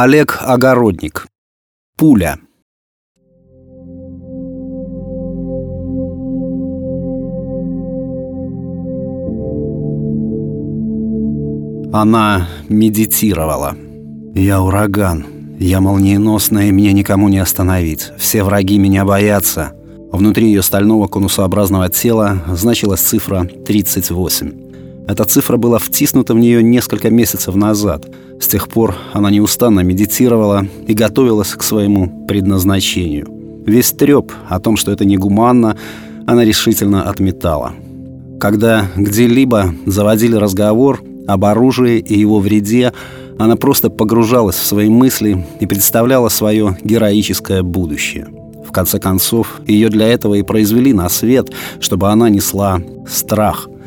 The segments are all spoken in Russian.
Олег Огородник. Пуля. Она медитировала. «Я ураган. Я молниеносная, меня никому не остановить. Все враги меня боятся». Внутри ее стального конусообразного тела значилась цифра 38. Эта цифра была втиснута в нее несколько месяцев назад. С тех пор она неустанно медитировала и готовилась к своему предназначению. Весь треп о том, что это негуманно, она решительно отметала. Когда где-либо заводили разговор об оружии и его вреде, она просто погружалась в свои мысли и представляла свое героическое будущее. В конце концов, ее для этого и произвели на свет, чтобы она несла страх –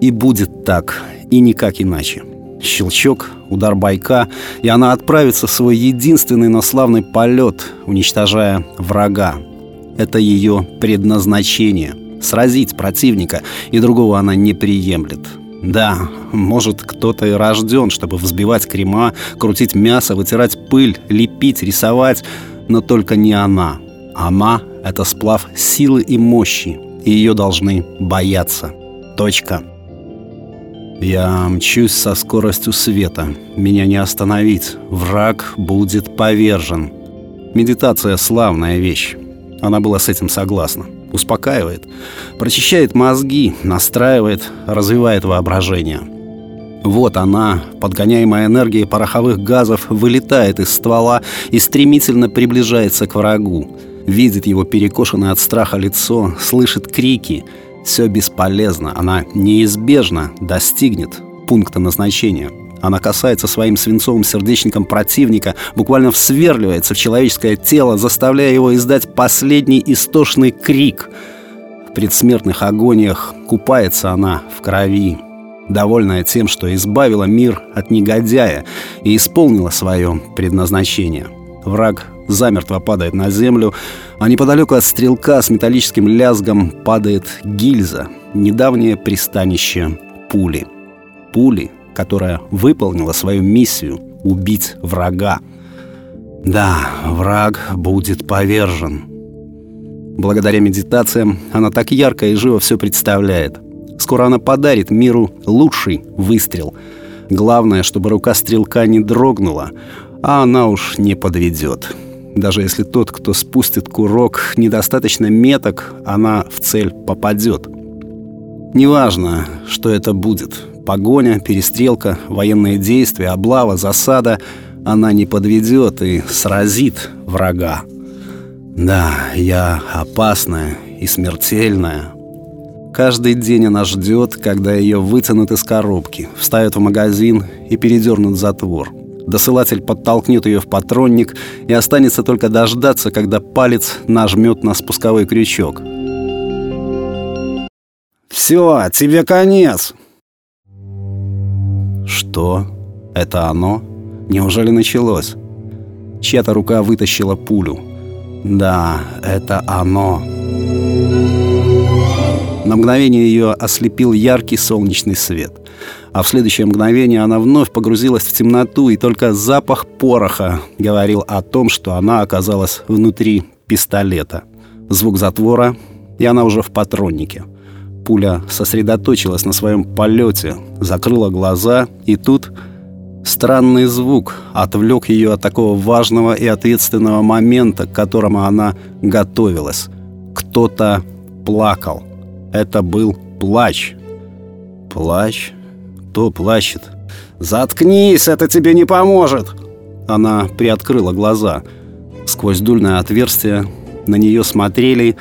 и будет так, и никак иначе. Щелчок, удар байка, и она отправится в свой единственный, но славный полет, уничтожая врага. Это ее предназначение — сразить противника, и другого она не приемлет. Да, может, кто-то и рожден, чтобы взбивать крема, крутить мясо, вытирать пыль, лепить, рисовать, но только не она. Она — это сплав силы и мощи, и ее должны бояться. Точка. Я мчусь со скоростью света. Меня не остановить. Враг будет повержен. Медитация — славная вещь. Она была с этим согласна. Успокаивает, прочищает мозги, настраивает, развивает воображение. Вот она, подгоняемая энергией пороховых газов, вылетает из ствола и стремительно приближается к врагу. Видит его перекошенное от страха лицо, слышит крики — все бесполезно, она неизбежно достигнет пункта назначения. Она касается своим свинцовым сердечником противника, буквально всверливается в человеческое тело, заставляя его издать последний истошный крик. В предсмертных агониях купается она в крови, довольная тем, что избавила мир от негодяя и исполнила свое предназначение. Враг замертво падает на землю, а неподалеку от стрелка с металлическим лязгом падает гильза, недавнее пристанище пули. Пули, которая выполнила свою миссию — убить врага. Да, враг будет повержен. Благодаря медитациям она так ярко и живо все представляет. Скоро она подарит миру лучший выстрел. Главное, чтобы рука стрелка не дрогнула, а она уж не подведет. Даже если тот, кто спустит курок, недостаточно меток, она в цель попадет. Неважно, что это будет. Погоня, перестрелка, военные действия, облава, засада. Она не подведет и сразит врага. Да, я опасная и смертельная. Каждый день она ждет, когда ее вытянут из коробки, вставят в магазин и передернут затвор. Досылатель подтолкнет ее в патронник, и останется только дождаться, когда палец нажмет на спусковой крючок. «Все, тебе конец!» Что? Это оно? Неужели началось? Чья-то рука вытащила пулю. Да, это оно. На мгновение ее ослепил яркий солнечный свет а в следующее мгновение она вновь погрузилась в темноту, и только запах пороха говорил о том, что она оказалась внутри пистолета. Звук затвора, и она уже в патроннике. Пуля сосредоточилась на своем полете, закрыла глаза, и тут странный звук отвлек ее от такого важного и ответственного момента, к которому она готовилась. Кто-то плакал. Это был плач. Плач кто плачет. «Заткнись, это тебе не поможет!» Она приоткрыла глаза. Сквозь дульное отверстие на нее смотрели.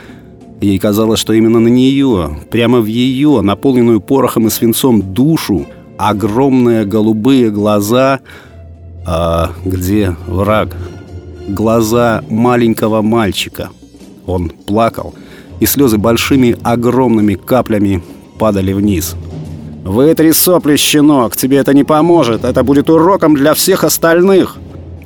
Ей казалось, что именно на нее, прямо в ее, наполненную порохом и свинцом душу, огромные голубые глаза... А где враг? Глаза маленького мальчика. Он плакал, и слезы большими огромными каплями падали вниз. «Вытри сопли, щенок, тебе это не поможет, это будет уроком для всех остальных!»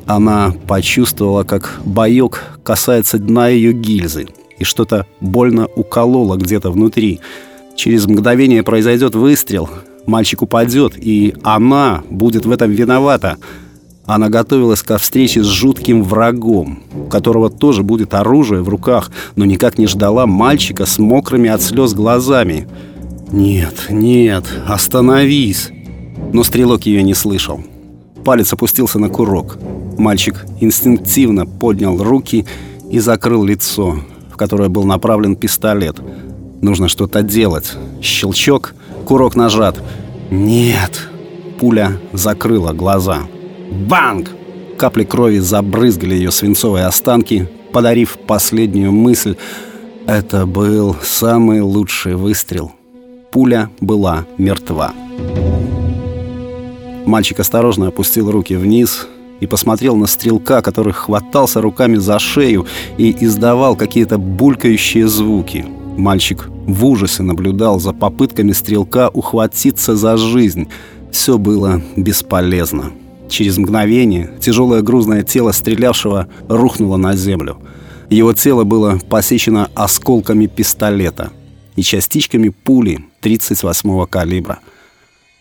Она почувствовала, как боек касается дна ее гильзы, и что-то больно укололо где-то внутри. Через мгновение произойдет выстрел, мальчик упадет, и она будет в этом виновата. Она готовилась ко встрече с жутким врагом, у которого тоже будет оружие в руках, но никак не ждала мальчика с мокрыми от слез глазами. «Нет, нет, остановись!» Но стрелок ее не слышал. Палец опустился на курок. Мальчик инстинктивно поднял руки и закрыл лицо, в которое был направлен пистолет. Нужно что-то делать. Щелчок, курок нажат. «Нет!» Пуля закрыла глаза. «Банг!» Капли крови забрызгали ее свинцовые останки, подарив последнюю мысль. Это был самый лучший выстрел. Пуля была мертва. Мальчик осторожно опустил руки вниз и посмотрел на стрелка, который хватался руками за шею и издавал какие-то булькающие звуки. Мальчик в ужасе наблюдал за попытками стрелка ухватиться за жизнь. Все было бесполезно. Через мгновение тяжелое грузное тело стрелявшего рухнуло на землю. Его тело было посечено осколками пистолета и частичками пули 38-го калибра.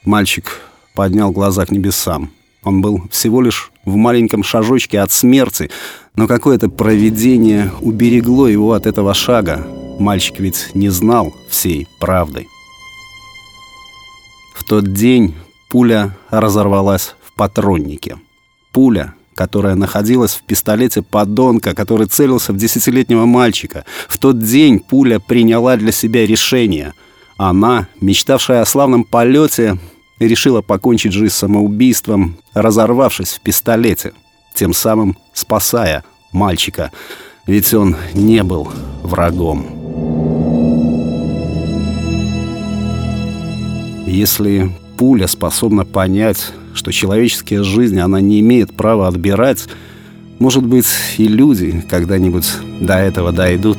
Мальчик поднял глаза к небесам. Он был всего лишь в маленьком шажочке от смерти, но какое-то провидение уберегло его от этого шага. Мальчик ведь не знал всей правды. В тот день пуля разорвалась в патроннике. Пуля, которая находилась в пистолете подонка, который целился в десятилетнего мальчика. В тот день пуля приняла для себя решение. Она, мечтавшая о славном полете, решила покончить жизнь самоубийством, разорвавшись в пистолете, тем самым спасая мальчика, ведь он не был врагом. Если пуля способна понять, что человеческие жизни она не имеет права отбирать, может быть, и люди когда-нибудь до этого дойдут.